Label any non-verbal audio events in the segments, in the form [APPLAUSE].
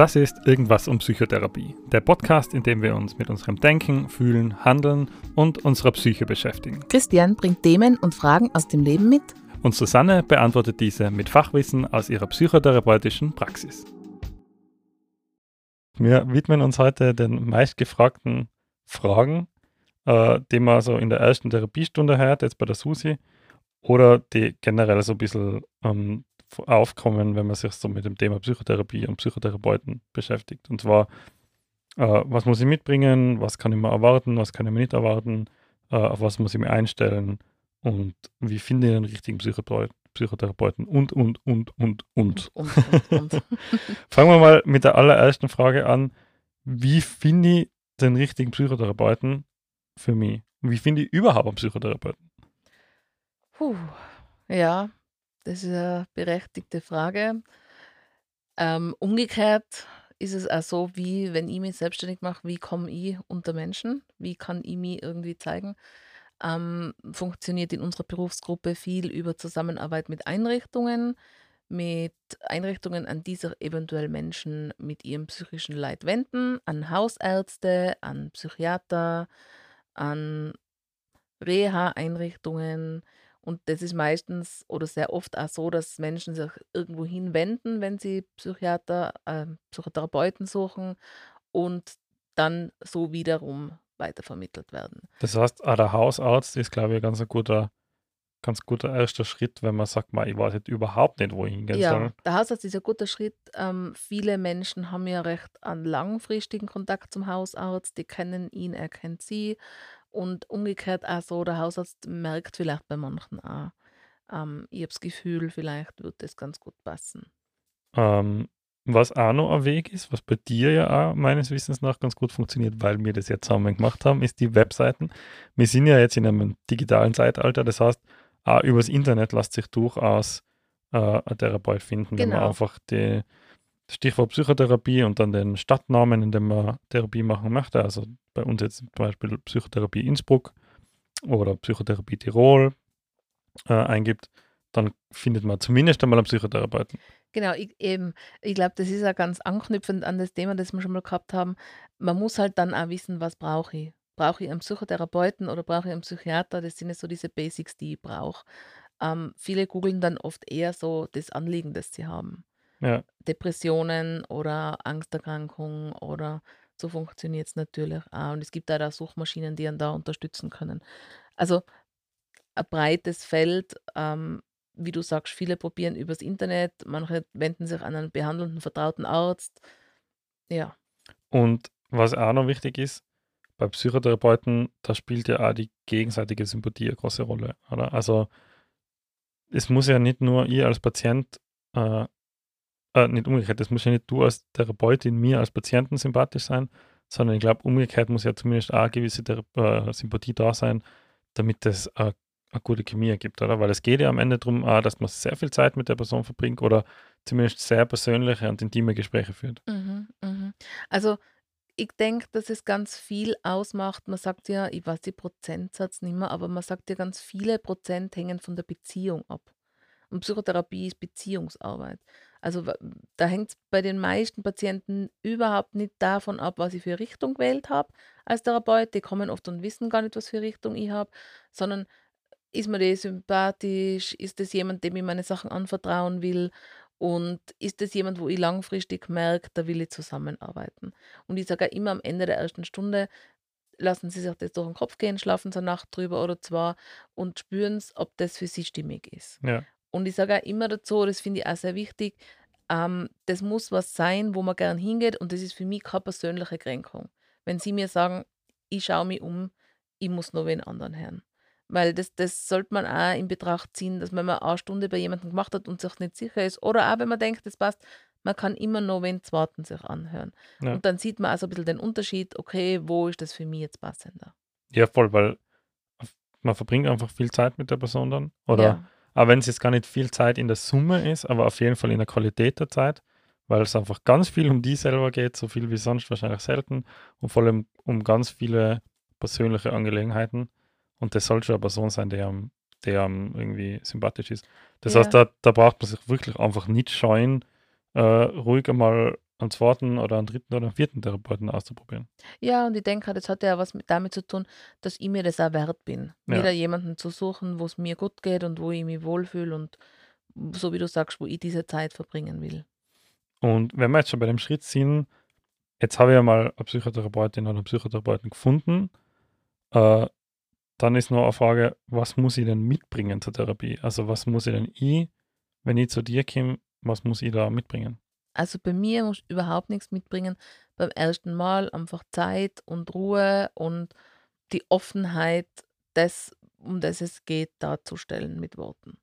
Das ist Irgendwas um Psychotherapie, der Podcast, in dem wir uns mit unserem Denken, Fühlen, Handeln und unserer Psyche beschäftigen. Christian bringt Themen und Fragen aus dem Leben mit. Und Susanne beantwortet diese mit Fachwissen aus ihrer psychotherapeutischen Praxis. Wir widmen uns heute den meistgefragten Fragen, äh, die man so in der ersten Therapiestunde hört, jetzt bei der Susi, oder die generell so ein bisschen ähm, aufkommen, wenn man sich so mit dem Thema Psychotherapie und Psychotherapeuten beschäftigt. Und zwar, äh, was muss ich mitbringen, was kann ich mir erwarten, was kann ich mir nicht erwarten, äh, auf was muss ich mir einstellen und wie finde ich einen richtigen Psychotherapeuten, Psychotherapeuten und, und, und, und, und. und, und, und. [LAUGHS] [LAUGHS] Fangen wir mal mit der allerersten Frage an. Wie finde ich den richtigen Psychotherapeuten für mich? Wie finde ich überhaupt einen Psychotherapeuten? Puh, ja, das ist eine berechtigte Frage. Ähm, umgekehrt ist es auch so, wie wenn ich mich selbstständig mache, wie komme ich unter Menschen? Wie kann ich mich irgendwie zeigen? Ähm, funktioniert in unserer Berufsgruppe viel über Zusammenarbeit mit Einrichtungen, mit Einrichtungen, an die sich eventuell Menschen mit ihrem psychischen Leid wenden, an Hausärzte, an Psychiater, an Reha-Einrichtungen. Und das ist meistens oder sehr oft auch so, dass Menschen sich irgendwo hinwenden, wenn sie Psychiater, äh, Psychotherapeuten suchen und dann so wiederum weitervermittelt werden. Das heißt, auch der Hausarzt ist, glaube ich, ganz ein guter, ganz guter erster Schritt, wenn man sagt, man, ich weiß jetzt überhaupt nicht, wo ich hingehen Ja, soll. der Hausarzt ist ein guter Schritt. Ähm, viele Menschen haben ja recht an langfristigen Kontakt zum Hausarzt. Die kennen ihn, er kennt sie. Und umgekehrt auch so, der Hausarzt merkt vielleicht bei manchen auch, ähm, ich habe das Gefühl, vielleicht wird das ganz gut passen. Ähm, was auch noch ein Weg ist, was bei dir ja auch meines Wissens nach ganz gut funktioniert, weil wir das ja zusammen gemacht haben, ist die Webseiten. Wir sind ja jetzt in einem digitalen Zeitalter, das heißt, auch übers Internet lässt sich durchaus äh, ein Therapeut finden, wenn man Genau. einfach die Stichwort Psychotherapie und dann den Stadtnamen, in dem man Therapie machen möchte. Also bei uns jetzt zum Beispiel Psychotherapie Innsbruck oder Psychotherapie Tirol äh, eingibt, dann findet man zumindest einmal einen Psychotherapeuten. Genau, ich, eben, ich glaube, das ist ja ganz anknüpfend an das Thema, das wir schon mal gehabt haben. Man muss halt dann auch wissen, was brauche ich. Brauche ich einen Psychotherapeuten oder brauche ich einen Psychiater? Das sind ja so diese Basics, die ich brauche. Ähm, viele googeln dann oft eher so das Anliegen, das sie haben. Ja, Depressionen oder Angsterkrankungen oder so funktioniert es natürlich auch. Und es gibt auch da Suchmaschinen, die einen da unterstützen können. Also ein breites Feld, ähm, wie du sagst, viele probieren übers Internet, manche wenden sich an einen behandelnden, vertrauten Arzt. Ja, und was auch noch wichtig ist, bei Psychotherapeuten, da spielt ja auch die gegenseitige Sympathie eine große Rolle, oder? Also es muss ja nicht nur ich als Patient, äh, äh, nicht umgekehrt, es muss ja nicht du als Therapeutin mir als Patienten sympathisch sein, sondern ich glaube, umgekehrt muss ja zumindest auch eine gewisse äh, Sympathie da sein, damit es äh, eine gute Chemie ergibt, oder? Weil es geht ja am Ende darum, auch, dass man sehr viel Zeit mit der Person verbringt oder zumindest sehr persönliche und intime Gespräche führt. mhm, mhm. Also ich denke, dass es ganz viel ausmacht. Man sagt ja, ich weiß die Prozentsatz nicht mehr, aber man sagt ja, ganz viele Prozent hängen von der Beziehung ab. Und Psychotherapie ist Beziehungsarbeit. Also da hängt es bei den meisten Patienten überhaupt nicht davon ab, was ich für Richtung gewählt habe als Therapeut. Die kommen oft und wissen gar nicht, was für Richtung ich habe, sondern ist mir der sympathisch? Ist das jemand, dem ich meine Sachen anvertrauen will? Und ist das jemand, wo ich langfristig merke, da will ich zusammenarbeiten? Und ich sage auch immer am Ende der ersten Stunde, lassen Sie sich das durch den Kopf gehen, schlafen Sie eine Nacht drüber oder zwei und spüren es, ob das für Sie stimmig ist. Ja. Und ich sage auch immer dazu, das finde ich auch sehr wichtig, ähm, das muss was sein, wo man gern hingeht und das ist für mich keine persönliche Kränkung. Wenn Sie mir sagen, ich schaue mich um, ich muss noch wen anderen hören. Weil das, das sollte man auch in Betracht ziehen, dass wenn man eine Stunde bei jemandem gemacht hat und sich nicht sicher ist, oder auch wenn man denkt, das passt, man kann immer noch wen zweiten sich anhören. Ja. Und dann sieht man also ein bisschen den Unterschied, okay, wo ist das für mich jetzt passender? Ja, voll, weil man verbringt einfach viel Zeit mit der Person dann. Oder Ja, auch wenn es jetzt gar nicht viel Zeit in der Summe ist, aber auf jeden Fall in der Qualität der Zeit, weil es einfach ganz viel um die selber geht, so viel wie sonst wahrscheinlich selten und vor allem um ganz viele persönliche Angelegenheiten. Und das soll schon eine Person sein, die einem irgendwie sympathisch ist. Das Ja. heißt, da, da braucht man sich wirklich einfach nicht scheuen, äh, ruhig einmal einen zweiten oder einen dritten oder einen vierten Therapeuten auszuprobieren. Ja, und ich denke das hat ja was mit damit zu tun, dass ich mir das auch wert bin, mir Ja. da jemanden zu suchen, wo es mir gut geht und wo ich mich wohlfühle und so wie du sagst, wo ich diese Zeit verbringen will. Und wenn wir jetzt schon bei dem Schritt sind, jetzt habe ich ja mal eine Psychotherapeutin oder einen Psychotherapeuten gefunden, äh, dann ist nur eine Frage, was muss ich denn mitbringen zur Therapie? Also was muss ich denn ich, wenn ich zu dir komme, was muss ich da mitbringen? Also bei mir musst du überhaupt nichts mitbringen. Beim ersten Mal einfach Zeit und Ruhe und die Offenheit, das, um das es geht, darzustellen mit Worten.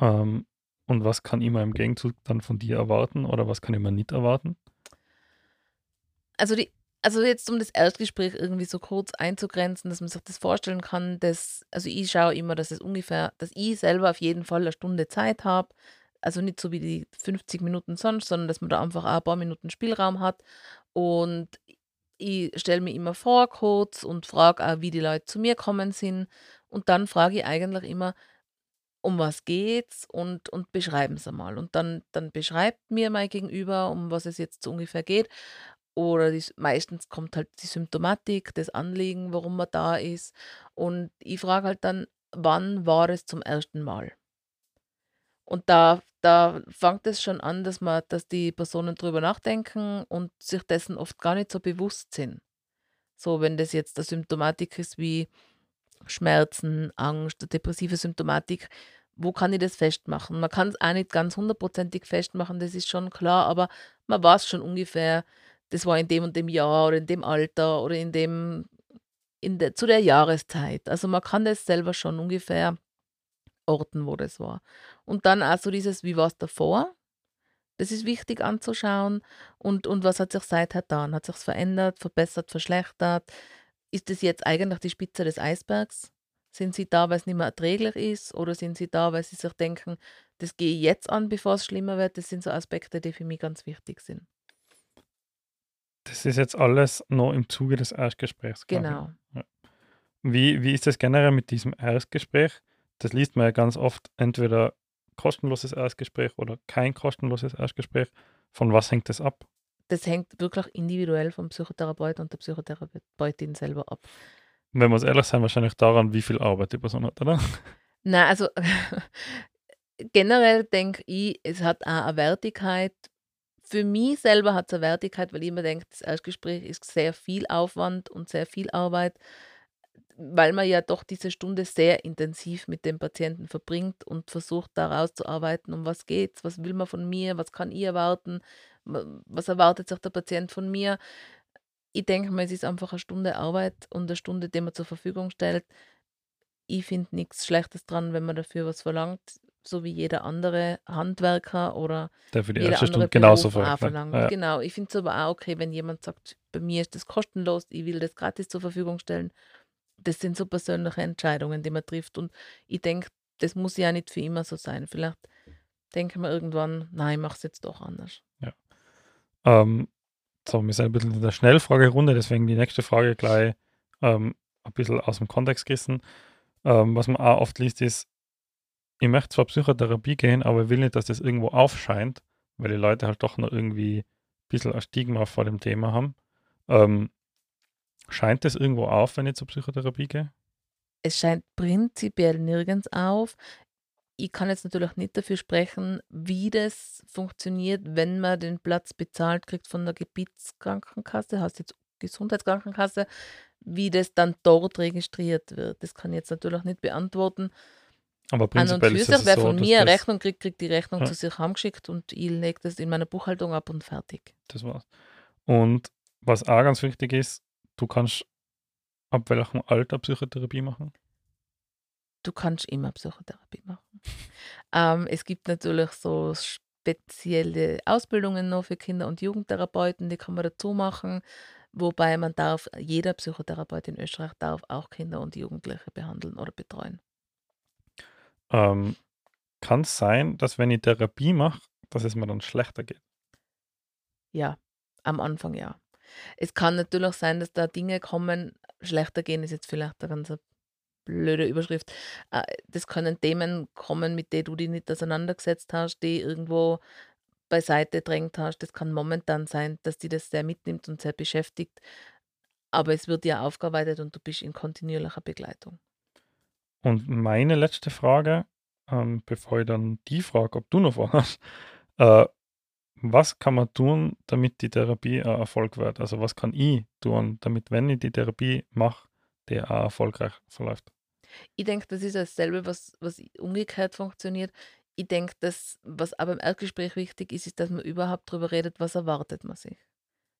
Ähm, und was kann ich mal im Gegenzug dann von dir erwarten oder was kann ich mal nicht erwarten? Also die also jetzt um das Erstgespräch irgendwie so kurz einzugrenzen, dass man sich das vorstellen kann, dass also ich schaue immer, dass es ungefähr dass ich selber auf jeden Fall eine Stunde Zeit habe. Also nicht so wie die 50 Minuten sonst, sondern dass man da einfach auch ein paar Minuten Spielraum hat. Und ich stelle mir immer vor kurz und frage auch, wie die Leute zu mir kommen sind. Und dann frage ich eigentlich immer: „Um was geht's?“ und und beschreiben sie mal. Und dann dann beschreibt mir mein Gegenüber, um was es jetzt so ungefähr geht. Oder die meistens kommt halt die Symptomatik, das Anliegen, warum man da ist. Und ich frage halt dann: „Wann war es zum ersten Mal?“ Und da da fängt es schon an, dass man dass die Personen drüber nachdenken und sich dessen oft gar nicht so bewusst sind. So, wenn das jetzt 'ne Symptomatik ist wie Schmerzen, Angst, depressive Symptomatik, wo kann ich das festmachen? Man kann es auch nicht ganz hundertprozentig festmachen, das ist schon klar, aber man weiß schon ungefähr, das war in dem und dem Jahr oder in dem Alter oder in dem in der zu der Jahreszeit. Also, man kann das selber schon ungefähr orten, wo das war. Und dann auch so dieses: Wie war's davor? Das ist wichtig anzuschauen. Und und was hat sich seither getan? Hat sich's verändert, verbessert, verschlechtert? Ist das jetzt eigentlich die Spitze des Eisbergs? Sind sie da, weil's nicht mehr erträglich ist, oder sind sie da, weil sie sich denken: „Das gehe ich jetzt an, bevor es schlimmer wird?“ Das sind so Aspekte, die für mich ganz wichtig sind. Das ist jetzt alles noch im Zuge des Erstgesprächs. Genau. Ja. Wie wie ist das generell mit diesem Erstgespräch? Das liest man ja ganz oft, entweder kostenloses Erstgespräch oder kein kostenloses Erstgespräch. Von was hängt das ab? Das hängt wirklich individuell vom Psychotherapeuten und der Psychotherapeutin selber ab. Wenn wir uns ehrlich sein, wahrscheinlich daran, wie viel Arbeit die Person hat, oder? Nein, also [LAUGHS] generell denke ich, es hat auch eine Wertigkeit. Für mich selber hat's eine Wertigkeit, weil ich mir denke, das Erstgespräch ist sehr viel Aufwand und sehr viel Arbeit, weil man ja doch diese Stunde sehr intensiv mit dem Patienten verbringt und versucht, da rauszuarbeiten, um was geht's, was will man von mir, was kann ich erwarten, wa was erwartet sich der Patient von mir. Ich denke mir, es ist einfach eine Stunde Arbeit und eine Stunde, die man zur Verfügung stellt. Ich finde nichts Schlechtes dran, wenn man dafür was verlangt, so wie jeder andere Handwerker oder Der für die jeder erste andere Stunde genauso verlangt. verlangt. Ja. Genau, ich finde es aber auch okay, wenn jemand sagt: „Bei mir ist das kostenlos, ich will das gratis zur Verfügung stellen.“ Das sind so persönliche Entscheidungen, die man trifft und ich denke, das muss ja nicht für immer so sein. Vielleicht denken wir irgendwann: „Nein, ich mache es jetzt doch anders.“ Ja. Ähm, so, wir sind ein bisschen in der Schnellfragerunde, deswegen die nächste Frage gleich ähm, ein bisschen aus dem Kontext gerissen. Ähm, was man auch oft liest, ist, ich möchte zwar Psychotherapie gehen, aber ich will nicht, dass das irgendwo aufscheint, weil die Leute halt doch noch irgendwie ein bisschen ein Stigma vor dem Thema haben. Ähm, scheint das irgendwo auf, wenn ich zur Psychotherapie gehe? Es scheint prinzipiell nirgends auf. Ich kann jetzt natürlich nicht dafür sprechen, wie das funktioniert, wenn man den Platz bezahlt kriegt von der Gebietskrankenkasse, heißt jetzt Gesundheitskrankenkasse, wie das dann dort registriert wird. Das kann ich jetzt natürlich nicht beantworten. Aber An und prinzipiell für sich, wer so, von mir eine Rechnung kriegt, kriegt die Rechnung Ja. zu sich heimgeschickt und ich lege das in meiner Buchhaltung ab und fertig. das war's. Und was auch ganz wichtig ist, du kannst ab welchem Alter Psychotherapie machen? Du kannst immer Psychotherapie machen. Ähm, es gibt natürlich so spezielle Ausbildungen noch für Kinder und Jugendtherapeuten, die kann man dazu machen, wobei man darf jeder Psychotherapeut in Österreich darf auch Kinder und Jugendliche behandeln oder betreuen. Ähm, kann es sein, dass wenn ich Therapie mache, dass es mir dann schlechter geht? Ja, am Anfang ja. Es kann natürlich sein, dass da Dinge kommen schlechter gehen ist jetzt vielleicht 'ne ganz blöde Überschrift. Äh, das können Themen kommen, mit denen du dich nicht auseinandergesetzt hast, die irgendwo beiseite drängt hast. Das kann momentan sein, dass die das sehr mitnimmt und sehr beschäftigt, aber es wird ja aufgearbeitet und du bist in kontinuierlicher Begleitung. Und meine letzte Frage, ähm, bevor ich dann die frage, ob du noch Fragen hast, äh, was kann man tun, damit die Therapie ein Erfolg wird? Also was kann ich tun, damit, wenn ich die Therapie mache, der auch erfolgreich verläuft? Ich denke, das ist dasselbe, was, was umgekehrt funktioniert. Ich denke, dass, was aber im Erstgespräch wichtig ist, ist, dass man überhaupt darüber redet, was erwartet man sich.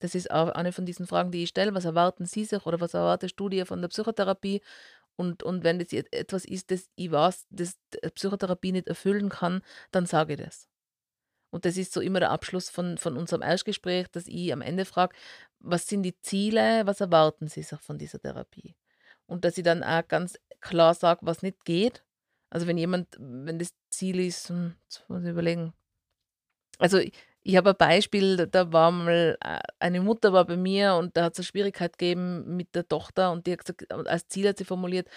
Das ist auch eine von diesen Fragen, die ich stelle. Was erwarten Sie sich oder was erwartest du dir von der Psychotherapie? Und, und wenn das etwas ist, das ich weiß, das Psychotherapie nicht erfüllen kann, dann sage ich das. Und das ist so immer der Abschluss von, von unserem Erstgespräch, dass ich am Ende frage, was sind die Ziele, was erwarten Sie sich von dieser Therapie? Und dass ich dann auch ganz klar sage, was nicht geht. Also wenn jemand, wenn das Ziel ist, hm, jetzt muss ich überlegen. Also ich, ich habe ein Beispiel, da war mal äh, eine Mutter war bei mir und da hat es eine Schwierigkeit gegeben mit der Tochter und die hat gesagt, als Ziel hat sie formuliert,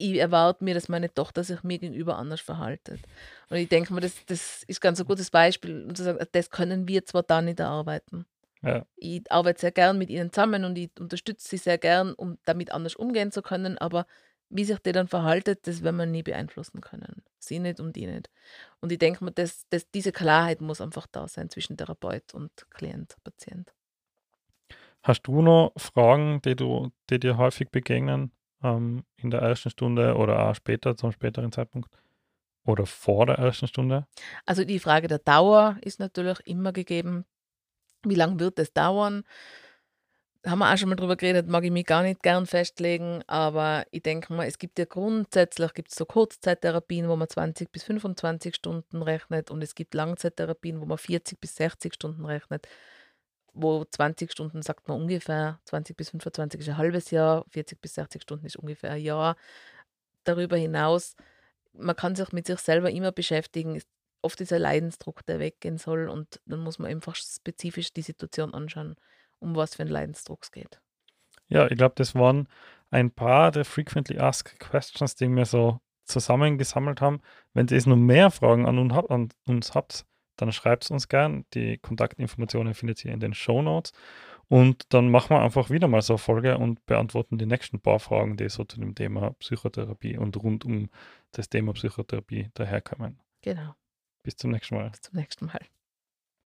ich erwarte mir, dass meine Tochter sich mir gegenüber anders verhaltet. Und ich denke mir, das, das ist ganz ein gutes Beispiel, um zu sagen, das können wir zwar da nicht erarbeiten. Ja. Ich arbeite sehr gern mit ihnen zusammen und ich unterstütze sie sehr gern, um damit anders umgehen zu können, aber wie sich der dann verhaltet, das werden wir nie beeinflussen können. Sie nicht und die nicht. Und ich denke mir, dass, dass diese Klarheit muss einfach da sein zwischen Therapeut und Klient, Patient. Hast du noch Fragen, die, du, die dir häufig begegnen? Ähm, in der ersten Stunde oder auch später, zum späteren Zeitpunkt? Oder vor der ersten Stunde? Also die Frage der Dauer ist natürlich immer gegeben. Wie lange wird es dauern? Da haben wir auch schon mal drüber geredet, mag ich mich gar nicht gern festlegen, aber ich denke mal, es gibt ja grundsätzlich gibt's so Kurzzeittherapien, wo man 20 bis 25 Stunden rechnet und es gibt Langzeittherapien, wo man 40 bis 60 Stunden rechnet wo 20 Stunden sagt man ungefähr, 20 bis 25 ist ein halbes Jahr, 40 bis 60 Stunden ist ungefähr ein Jahr. Darüber hinaus, man kann sich mit sich selber immer beschäftigen. Oft ist ein Leidensdruck, der weggehen soll und dann muss man einfach spezifisch die Situation anschauen, um was für einen Leidensdruck es geht. Ja, ich glaube, das waren ein paar der Frequently Asked Questions, die wir so zusammengesammelt haben. Wenn ihr jetzt noch mehr Fragen an uns habt, dann schreibt es uns gern. Die Kontaktinformationen findet ihr in den Show Notes. Und dann machen wir einfach wieder mal so eine Folge und beantworten die nächsten paar Fragen, die so zu dem Thema Psychotherapie und rund um das Thema Psychotherapie daherkommen. Genau. Bis zum nächsten Mal. Bis zum nächsten Mal.